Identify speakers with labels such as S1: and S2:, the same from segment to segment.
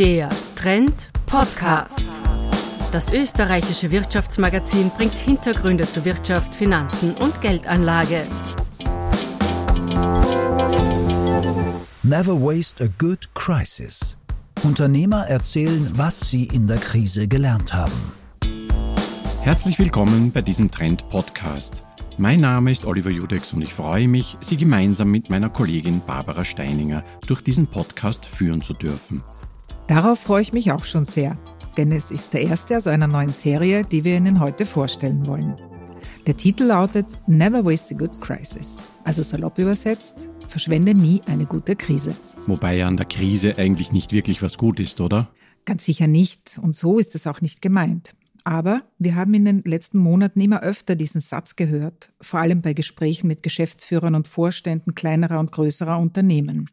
S1: Der Trend Podcast. Das österreichische Wirtschaftsmagazin bringt Hintergründe zu Wirtschaft, Finanzen und Geldanlage.
S2: Never waste a good crisis. Unternehmer erzählen, was sie in der Krise gelernt haben.
S3: Herzlich willkommen bei diesem Trend Podcast. Mein Name ist Oliver Judex und ich freue mich, Sie gemeinsam mit meiner Kollegin Barbara Steininger durch diesen Podcast führen zu dürfen.
S4: Darauf freue ich mich auch schon sehr, denn es ist der erste aus einer neuen Serie, die wir Ihnen heute vorstellen wollen. Der Titel lautet Never Waste a Good Crisis, also salopp übersetzt, verschwende nie eine gute Krise.
S3: Wobei ja an der Krise eigentlich nicht wirklich was gut ist, oder?
S4: Ganz sicher nicht, und so ist es auch nicht gemeint. Aber wir haben in den letzten Monaten immer öfter diesen Satz gehört, vor allem bei Gesprächen mit Geschäftsführern und Vorständen kleinerer und größerer Unternehmen.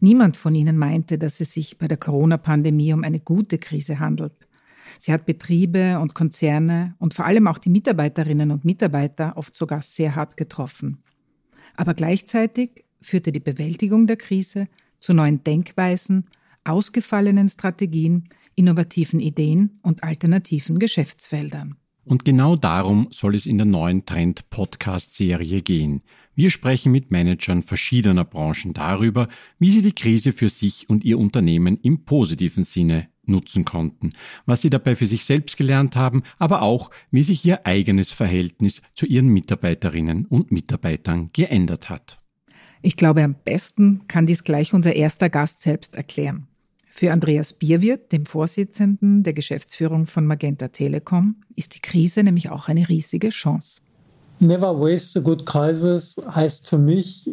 S4: Niemand von ihnen meinte, dass es sich bei der Corona-Pandemie um eine gute Krise handelt. Sie hat Betriebe und Konzerne und vor allem auch die Mitarbeiterinnen und Mitarbeiter oft sogar sehr hart getroffen. Aber gleichzeitig führte die Bewältigung der Krise zu neuen Denkweisen, ausgefallenen Strategien, innovativen Ideen und alternativen Geschäftsfeldern.
S3: Und genau darum soll es in der neuen Trend-Podcast-Serie gehen. Wir sprechen mit Managern verschiedener Branchen darüber, wie sie die Krise für sich und ihr Unternehmen im positiven Sinne nutzen konnten, was sie dabei für sich selbst gelernt haben, aber auch, wie sich ihr eigenes Verhältnis zu ihren Mitarbeiterinnen und Mitarbeitern geändert hat.
S4: Ich glaube, am besten kann dies gleich unser erster Gast selbst erklären. Für Andreas Bierwirt, dem Vorsitzenden der Geschäftsführung von Magenta Telekom, ist die Krise nämlich auch eine riesige Chance.
S5: Never waste a good crisis heißt für mich,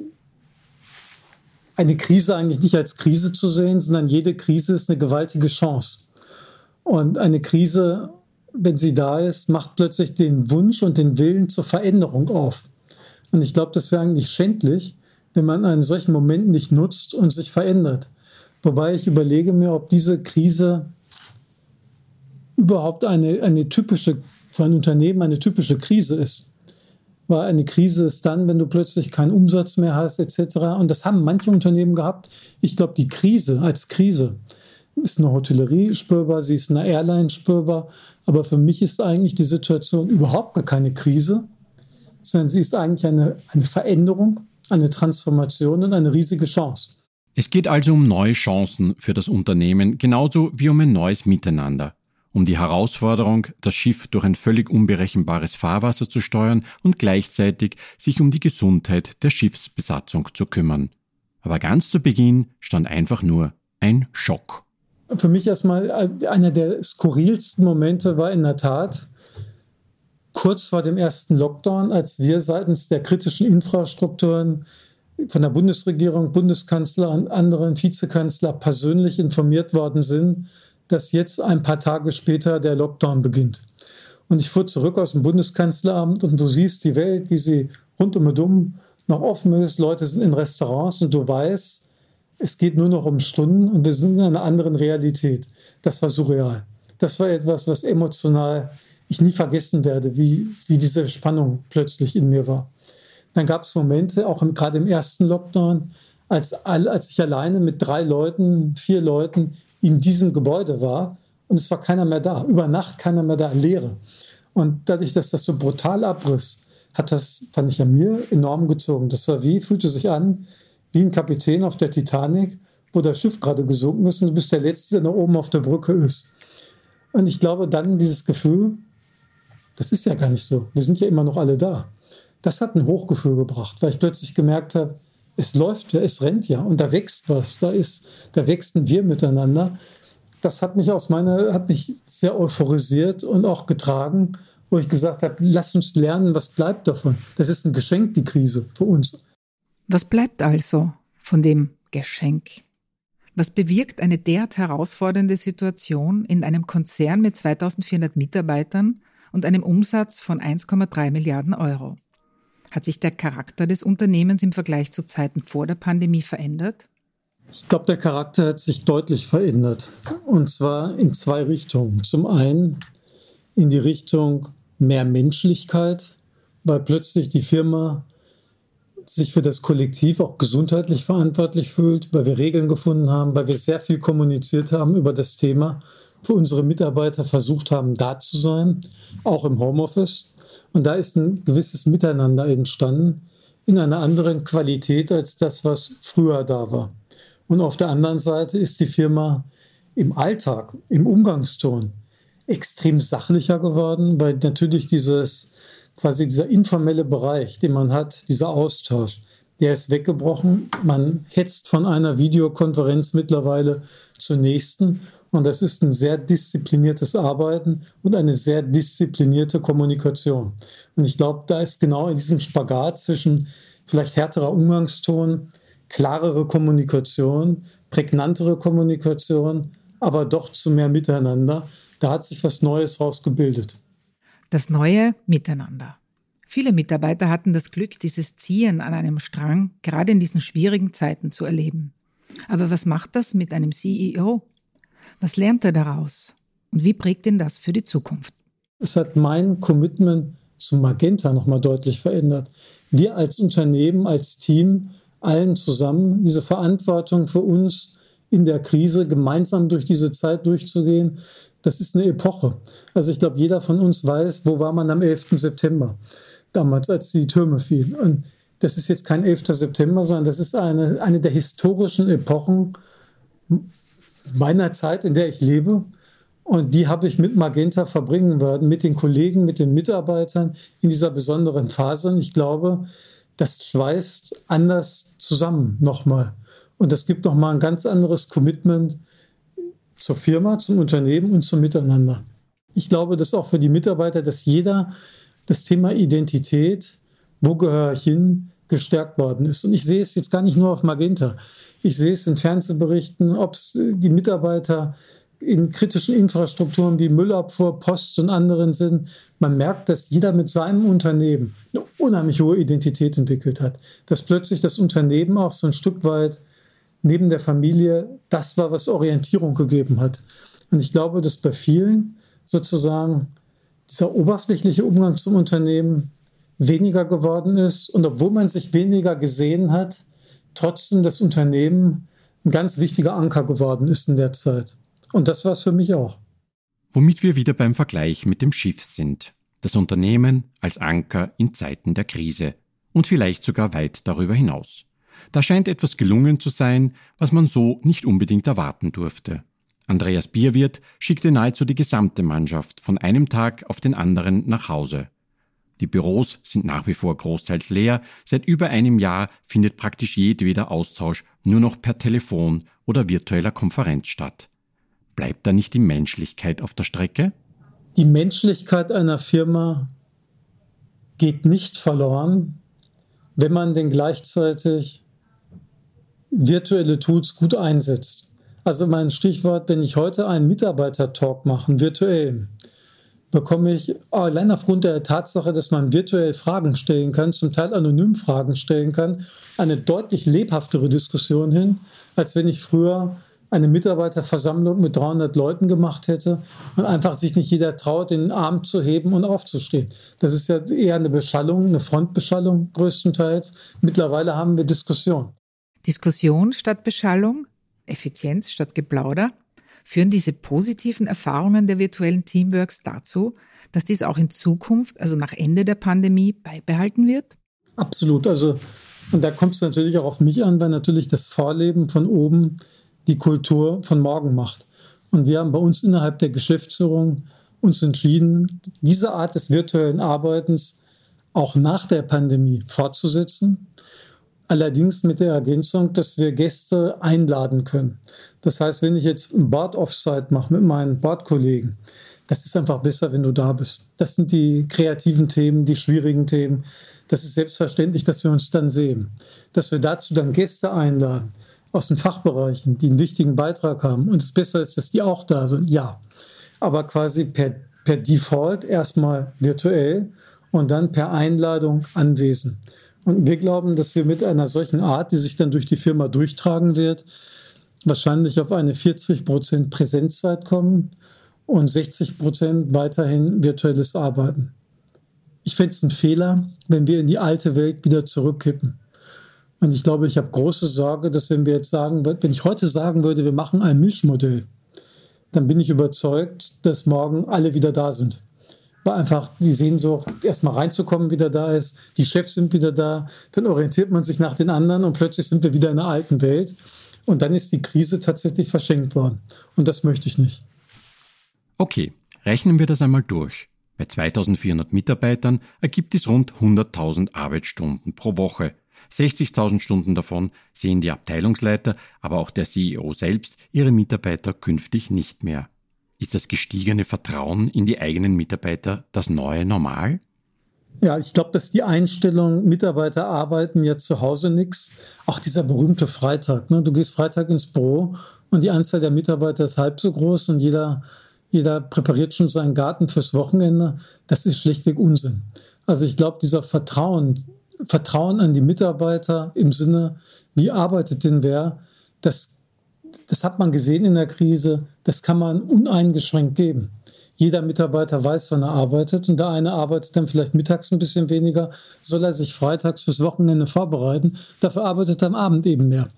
S5: eine Krise eigentlich nicht als Krise zu sehen, sondern jede Krise ist eine gewaltige Chance. Und eine Krise, wenn sie da ist, macht plötzlich den Wunsch und den Willen zur Veränderung auf. Und ich glaube, das wäre eigentlich schändlich, wenn man einen solchen Moment nicht nutzt und sich verändert. Wobei ich überlege mir, ob diese Krise überhaupt eine, eine typische, für ein Unternehmen eine typische Krise ist. Weil eine Krise ist dann, wenn du plötzlich keinen Umsatz mehr hast, etc. Und das haben manche Unternehmen gehabt. Ich glaube, die Krise als Krise ist eine Hotellerie spürbar, sie ist eine Airline spürbar. Aber für mich ist eigentlich die Situation überhaupt gar keine Krise, sondern sie ist eigentlich eine, eine Veränderung, eine Transformation und eine riesige Chance.
S3: Es geht also um neue Chancen für das Unternehmen, genauso wie um ein neues Miteinander, um die Herausforderung, das Schiff durch ein völlig unberechenbares Fahrwasser zu steuern und gleichzeitig sich um die Gesundheit der Schiffsbesatzung zu kümmern. Aber ganz zu Beginn stand einfach nur ein Schock.
S5: Für mich erstmal einer der skurrilsten Momente war in der Tat kurz vor dem ersten Lockdown, als wir seitens der kritischen Infrastrukturen von der Bundesregierung, Bundeskanzler und anderen Vizekanzler persönlich informiert worden sind, dass jetzt ein paar Tage später der Lockdown beginnt. Und ich fuhr zurück aus dem Bundeskanzleramt und du siehst die Welt, wie sie rund um und um noch offen ist. Leute sind in Restaurants und du weißt, es geht nur noch um Stunden und wir sind in einer anderen Realität. Das war surreal. Das war etwas, was emotional ich nie vergessen werde, wie, wie diese Spannung plötzlich in mir war. Dann gab es Momente, auch im, gerade im ersten Lockdown, als, als ich alleine mit drei Leuten, vier Leuten in diesem Gebäude war und es war keiner mehr da. Über Nacht keiner mehr da, Leere. Und dadurch, dass das so brutal abriss, hat das, fand ich an mir, enorm gezogen. Das war wie, fühlte sich an wie ein Kapitän auf der Titanic, wo das Schiff gerade gesunken ist und du bist der Letzte, der noch oben auf der Brücke ist. Und ich glaube, dann dieses Gefühl, das ist ja gar nicht so. Wir sind ja immer noch alle da das hat ein Hochgefühl gebracht, weil ich plötzlich gemerkt habe, es läuft ja, es rennt ja und da wächst was, da ist, da wächsten wir miteinander. Das hat mich aus meiner, hat mich sehr euphorisiert und auch getragen, wo ich gesagt habe, lass uns lernen, was bleibt davon. Das ist ein Geschenk, die Krise für uns.
S4: Was bleibt also von dem Geschenk? Was bewirkt eine derart herausfordernde Situation in einem Konzern mit 2400 Mitarbeitern und einem Umsatz von 1,3 Milliarden Euro? Hat sich der Charakter des Unternehmens im Vergleich zu Zeiten vor der Pandemie verändert?
S5: Ich glaube, der Charakter hat sich deutlich verändert. Und zwar in zwei Richtungen. Zum einen in die Richtung mehr Menschlichkeit, weil plötzlich die Firma sich für das Kollektiv auch gesundheitlich verantwortlich fühlt, weil wir Regeln gefunden haben, weil wir sehr viel kommuniziert haben über das Thema, für unsere Mitarbeiter versucht haben, da zu sein, auch im Homeoffice. Und da ist ein gewisses Miteinander entstanden in einer anderen Qualität als das, was früher da war. Und auf der anderen Seite ist die Firma im Alltag, im Umgangston extrem sachlicher geworden, weil natürlich dieses quasi dieser informelle Bereich, den man hat, dieser Austausch, der ist weggebrochen. Man hetzt von einer Videokonferenz mittlerweile zur nächsten. Und das ist ein sehr diszipliniertes Arbeiten und eine sehr disziplinierte Kommunikation. Und ich glaube, da ist genau in diesem Spagat zwischen vielleicht härterer Umgangston, klarere Kommunikation, prägnantere Kommunikation, aber doch zu mehr Miteinander. Da hat sich was Neues rausgebildet.
S4: Das neue Miteinander. Viele Mitarbeiter hatten das Glück, dieses Ziehen an einem Strang gerade in diesen schwierigen Zeiten zu erleben. Aber was macht das mit einem CEO? Was lernt er daraus? Und wie prägt ihn das für die Zukunft?
S5: Es hat mein Commitment zu Magenta nochmal deutlich verändert. Wir als Unternehmen, als Team, allen zusammen diese Verantwortung für uns in der Krise gemeinsam durch diese Zeit durchzugehen, das ist eine Epoche. Also ich glaube, jeder von uns weiß, wo war man am 11. September, damals, als die Türme fielen. Und das ist jetzt kein 11. September, sondern das ist eine, eine der historischen Epochen meiner Zeit, in der ich lebe. Und die habe ich mit Magenta verbringen werden, mit den Kollegen, mit den Mitarbeitern in dieser besonderen Phase. Und ich glaube, das schweißt anders zusammen nochmal. Und das gibt nochmal ein ganz anderes Commitment zur Firma, zum Unternehmen und zum Miteinander. Ich glaube, dass auch für die Mitarbeiter, dass jeder das Thema Identität, wo gehöre ich hin, gestärkt worden ist. Und ich sehe es jetzt gar nicht nur auf Magenta. Ich sehe es in Fernsehberichten, ob es die Mitarbeiter in kritischen Infrastrukturen wie Müllabfuhr, Post und anderen sind. Man merkt, dass jeder mit seinem Unternehmen eine unheimlich hohe Identität entwickelt hat. Dass plötzlich das Unternehmen auch so ein Stück weit neben der Familie das war, was Orientierung gegeben hat. Und ich glaube, dass bei vielen sozusagen dieser oberflächliche Umgang zum Unternehmen weniger geworden ist und obwohl man sich weniger gesehen hat, trotzdem das Unternehmen ein ganz wichtiger Anker geworden ist in der Zeit. Und das war es für mich auch.
S3: Womit wir wieder beim Vergleich mit dem Schiff sind. Das Unternehmen als Anker in Zeiten der Krise und vielleicht sogar weit darüber hinaus. Da scheint etwas gelungen zu sein, was man so nicht unbedingt erwarten durfte. Andreas Bierwirt schickte nahezu die gesamte Mannschaft von einem Tag auf den anderen nach Hause. Die Büros sind nach wie vor großteils leer. Seit über einem Jahr findet praktisch jedweder Austausch nur noch per Telefon oder virtueller Konferenz statt. Bleibt da nicht die Menschlichkeit auf der Strecke?
S5: Die Menschlichkeit einer Firma geht nicht verloren, wenn man denn gleichzeitig virtuelle Tools gut einsetzt. Also mein Stichwort, wenn ich heute einen Mitarbeiter-Talk mache, virtuell, bekomme ich allein aufgrund der Tatsache, dass man virtuell Fragen stellen kann, zum Teil anonym Fragen stellen kann, eine deutlich lebhaftere Diskussion hin, als wenn ich früher eine Mitarbeiterversammlung mit 300 Leuten gemacht hätte und einfach sich nicht jeder traut, den Arm zu heben und aufzustehen. Das ist ja eher eine Beschallung, eine Frontbeschallung größtenteils. Mittlerweile haben wir Diskussion.
S4: Diskussion statt Beschallung, Effizienz statt Geplauder, führen diese positiven Erfahrungen der virtuellen Teamworks dazu, dass dies auch in Zukunft, also nach Ende der Pandemie, beibehalten wird?
S5: Absolut. Also, und da kommt es natürlich auch auf mich an, weil natürlich das Vorleben von oben die Kultur von morgen macht. Und wir haben bei uns innerhalb der Geschäftsführung uns entschieden, diese Art des virtuellen Arbeitens auch nach der Pandemie fortzusetzen Allerdings mit der Ergänzung, dass wir Gäste einladen können. Das heißt, wenn ich jetzt ein Bad-Offsite mache mit meinen Badkollegen, das ist einfach besser, wenn du da bist. Das sind die kreativen Themen, die schwierigen Themen. Das ist selbstverständlich, dass wir uns dann sehen. Dass wir dazu dann Gäste einladen aus den Fachbereichen, die einen wichtigen Beitrag haben. Und es besser ist, dass die auch da sind. Ja. Aber quasi per, per Default erstmal virtuell und dann per Einladung anwesend. Und wir glauben, dass wir mit einer solchen Art, die sich dann durch die Firma durchtragen wird, wahrscheinlich auf eine 40 Prozent Präsenzzeit kommen und 60 Prozent weiterhin virtuelles Arbeiten. Ich fände es ein Fehler, wenn wir in die alte Welt wieder zurückkippen. Und ich glaube, ich habe große Sorge, dass wenn wir jetzt sagen, wenn ich heute sagen würde, wir machen ein Mischmodell, dann bin ich überzeugt, dass morgen alle wieder da sind. Weil einfach die Sehnsucht, erstmal reinzukommen, wieder da ist. Die Chefs sind wieder da. Dann orientiert man sich nach den anderen und plötzlich sind wir wieder in der alten Welt. Und dann ist die Krise tatsächlich verschenkt worden. Und das möchte ich nicht.
S3: Okay, rechnen wir das einmal durch. Bei 2400 Mitarbeitern ergibt es rund 100.000 Arbeitsstunden pro Woche. 60.000 Stunden davon sehen die Abteilungsleiter, aber auch der CEO selbst ihre Mitarbeiter künftig nicht mehr. Ist das gestiegene Vertrauen in die eigenen Mitarbeiter das neue Normal?
S5: Ja, ich glaube, dass die Einstellung, Mitarbeiter arbeiten jetzt zu Hause nichts. Auch dieser berühmte Freitag. Ne? Du gehst Freitag ins Büro und die Anzahl der Mitarbeiter ist halb so groß und jeder, jeder präpariert schon seinen Garten fürs Wochenende. Das ist schlichtweg Unsinn. Also ich glaube, dieser Vertrauen, Vertrauen an die Mitarbeiter im Sinne, wie arbeitet denn wer, das, das hat man gesehen in der Krise, das kann man uneingeschränkt geben. Jeder Mitarbeiter weiß, wann er arbeitet und der eine arbeitet dann vielleicht mittags ein bisschen weniger, soll er sich freitags fürs Wochenende vorbereiten, dafür arbeitet er am Abend eben mehr.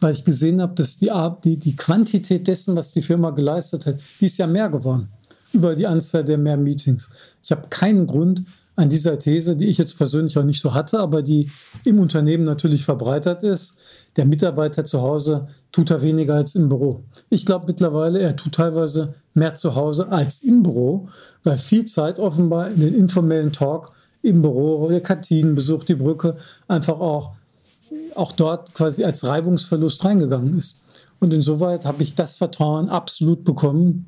S5: Weil ich gesehen habe, dass die, die, die Quantität dessen, was die Firma geleistet hat, die ist ja mehr geworden über die Anzahl der mehr Meetings. Ich habe keinen Grund, an dieser These, die ich jetzt persönlich auch nicht so hatte, aber die im Unternehmen natürlich verbreitert ist. Der Mitarbeiter zu Hause tut er weniger als im Büro. Ich glaube mittlerweile, er tut teilweise mehr zu Hause als im Büro, weil viel Zeit offenbar in den informellen Talk im Büro, der Kantinen besucht die Brücke, einfach auch, auch dort quasi als Reibungsverlust reingegangen ist. Und insoweit habe ich das Vertrauen absolut bekommen.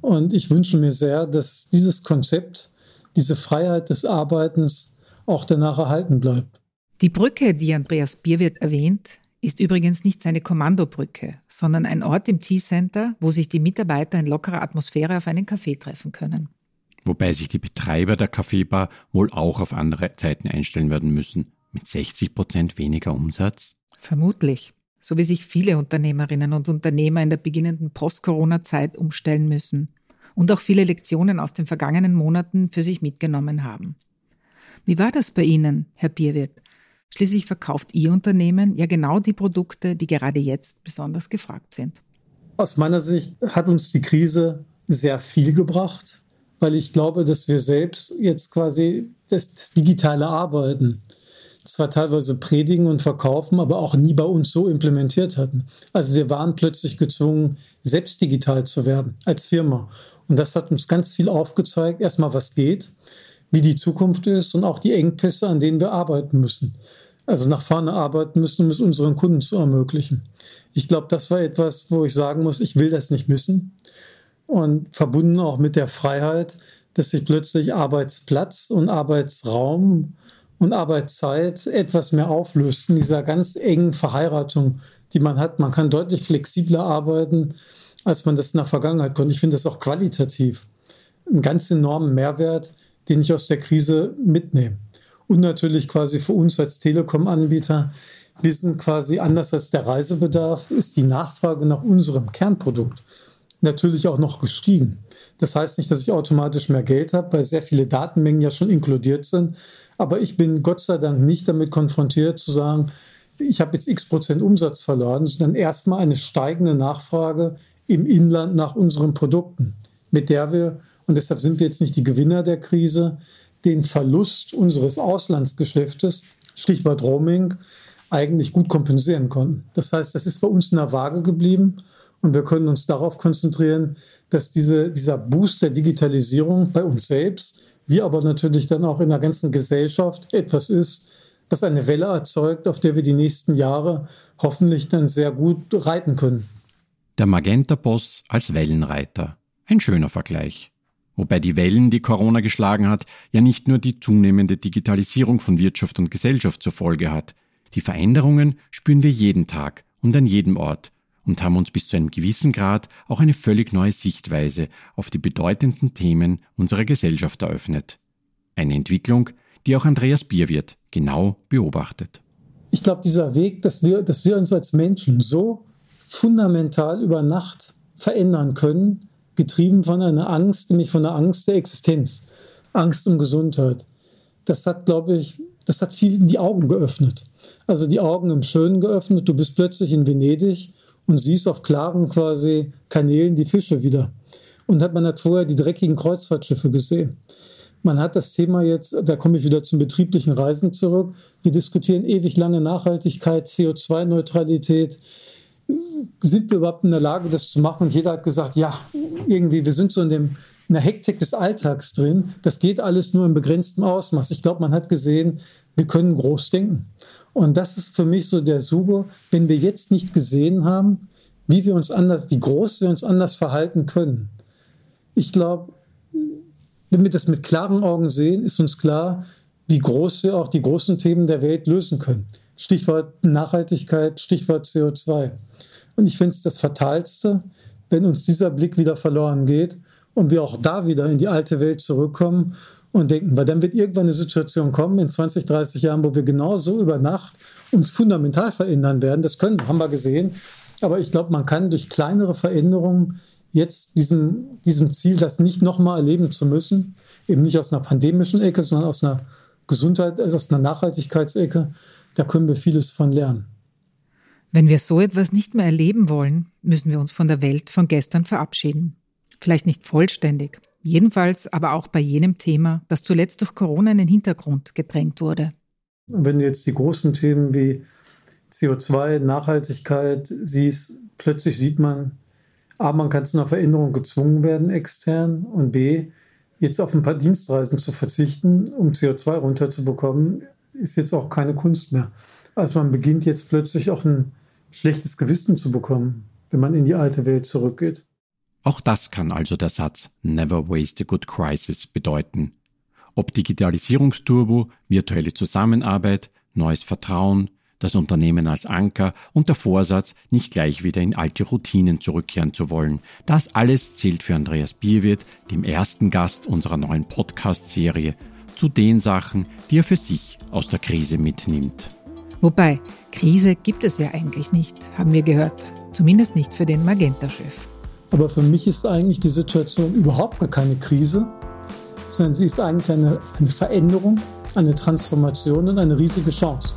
S5: Und ich wünsche mir sehr, dass dieses Konzept diese Freiheit des Arbeitens auch danach erhalten bleibt.
S4: Die Brücke, die Andreas Bierwirt erwähnt, ist übrigens nicht seine Kommandobrücke, sondern ein Ort im T-Center, wo sich die Mitarbeiter in lockerer Atmosphäre auf einen Kaffee treffen können.
S3: Wobei sich die Betreiber der Kaffeebar wohl auch auf andere Zeiten einstellen werden müssen. Mit 60 Prozent weniger Umsatz?
S4: Vermutlich. So wie sich viele Unternehmerinnen und Unternehmer in der beginnenden Post-Corona-Zeit umstellen müssen und auch viele Lektionen aus den vergangenen Monaten für sich mitgenommen haben. Wie war das bei Ihnen, Herr Bierwirt? Schließlich verkauft Ihr Unternehmen ja genau die Produkte, die gerade jetzt besonders gefragt sind.
S5: Aus meiner Sicht hat uns die Krise sehr viel gebracht, weil ich glaube, dass wir selbst jetzt quasi das, digitale Arbeiten zwar teilweise predigen und verkaufen, aber auch nie bei uns so implementiert hatten. Also wir waren plötzlich gezwungen, selbst digital zu werden als Firma. Und das hat uns ganz viel aufgezeigt, erstmal was geht, wie die Zukunft ist und auch die Engpässe, an denen wir arbeiten müssen. Also nach vorne arbeiten müssen, um es unseren Kunden zu ermöglichen. Ich glaube, das war etwas, wo ich sagen muss, ich will das nicht missen. Und verbunden auch mit der Freiheit, dass sich plötzlich Arbeitsplatz und Arbeitsraum und Arbeitszeit etwas mehr auflöst in dieser ganz engen Verheiratung, die man hat. Man kann deutlich flexibler arbeiten als man das in der Vergangenheit konnte. Ich finde das auch qualitativ einen ganz enormen Mehrwert, den ich aus der Krise mitnehme. Und natürlich quasi für uns als Telekom-Anbieter, wir sind quasi anders als der Reisebedarf, ist die Nachfrage nach unserem Kernprodukt natürlich auch noch gestiegen. Das heißt nicht, dass ich automatisch mehr Geld habe, weil sehr viele Datenmengen ja schon inkludiert sind. Aber ich bin Gott sei Dank nicht damit konfrontiert zu sagen, ich habe jetzt x Prozent Umsatz verloren, sondern erstmal eine steigende Nachfrage im Inland nach unseren Produkten, mit der wir, und deshalb sind wir jetzt nicht die Gewinner der Krise, den Verlust unseres Auslandsgeschäftes, Stichwort Roaming, eigentlich gut kompensieren konnten. Das heißt, das ist bei uns in der Waage geblieben und wir können uns darauf konzentrieren, dass diese, dieser Boost der Digitalisierung bei uns selbst, wie aber natürlich dann auch in der ganzen Gesellschaft etwas ist, was eine Welle erzeugt, auf der wir die nächsten Jahre hoffentlich dann sehr gut reiten können.
S3: Der Magenta-Boss als Wellenreiter. Ein schöner Vergleich. Wobei die Wellen, die Corona geschlagen hat, ja nicht nur die zunehmende Digitalisierung von Wirtschaft und Gesellschaft zur Folge hat. Die Veränderungen spüren wir jeden Tag und an jedem Ort und haben uns bis zu einem gewissen Grad auch eine völlig neue Sichtweise auf die bedeutenden Themen unserer Gesellschaft eröffnet. Eine Entwicklung, die auch Andreas Bierwirt genau beobachtet.
S5: Ich glaube, dieser Weg, dass wir, dass wir uns als Menschen so fundamental über Nacht verändern können, getrieben von einer Angst, nämlich von der Angst der Existenz, Angst um Gesundheit. Das hat, glaube ich, das hat vielen die Augen geöffnet. Also die Augen im Schönen geöffnet. Du bist plötzlich in Venedig und siehst auf klaren quasi Kanälen die Fische wieder. Und hat man hat vorher die dreckigen Kreuzfahrtschiffe gesehen. Man hat das Thema jetzt, da komme ich wieder zum betrieblichen Reisen zurück. Wir diskutieren ewig lange Nachhaltigkeit, CO2-Neutralität. Sind wir überhaupt in der Lage, das zu machen? Und jeder hat gesagt, ja, irgendwie, wir sind so in, dem, in der Hektik des Alltags drin. Das geht alles nur in begrenztem Ausmaß. Ich glaube, man hat gesehen, wir können groß denken. Und das ist für mich so der Suche, wenn wir jetzt nicht gesehen haben, wie wir uns anders, wie groß wir uns anders verhalten können. Ich glaube, wenn wir das mit klaren Augen sehen, ist uns klar, wie groß wir auch die großen Themen der Welt lösen können. Stichwort Nachhaltigkeit, Stichwort CO2. Und ich finde es das Fatalste, wenn uns dieser Blick wieder verloren geht und wir auch da wieder in die alte Welt zurückkommen und denken, weil dann wird irgendwann eine Situation kommen in 20, 30 Jahren, wo wir genau so über Nacht uns fundamental verändern werden. Das können, haben wir gesehen. Aber ich glaube, man kann durch kleinere Veränderungen jetzt diesem, diesem Ziel, das nicht nochmal erleben zu müssen, eben nicht aus einer pandemischen Ecke, sondern aus einer Gesundheit, aus einer Nachhaltigkeitsecke, da können wir vieles von lernen.
S4: Wenn wir so etwas nicht mehr erleben wollen, müssen wir uns von der Welt von gestern verabschieden. Vielleicht nicht vollständig, jedenfalls aber auch bei jenem Thema, das zuletzt durch Corona in den Hintergrund gedrängt wurde.
S5: Wenn du jetzt die großen Themen wie CO2, Nachhaltigkeit siehst, plötzlich sieht man, A, man kann zu einer Veränderung gezwungen werden extern und B, jetzt auf ein paar Dienstreisen zu verzichten, um CO2 runterzubekommen, ist jetzt auch keine Kunst mehr. Also man beginnt jetzt plötzlich auch ein schlechtes Gewissen zu bekommen, wenn man in die alte Welt zurückgeht.
S3: Auch das kann also der Satz Never waste a good crisis bedeuten. Ob Digitalisierungsturbo, virtuelle Zusammenarbeit, neues Vertrauen, das Unternehmen als Anker und der Vorsatz, nicht gleich wieder in alte Routinen zurückkehren zu wollen. Das alles zählt für Andreas Bierwirt, dem ersten Gast unserer neuen Podcast-Serie, zu den Sachen, die er für sich aus der Krise mitnimmt.
S4: Wobei, Krise gibt es ja eigentlich nicht, haben wir gehört. Zumindest nicht für den Magenta-Chef.
S5: Aber für mich ist eigentlich die Situation überhaupt gar keine Krise, sondern sie ist eigentlich eine, eine Veränderung, eine Transformation und eine riesige Chance.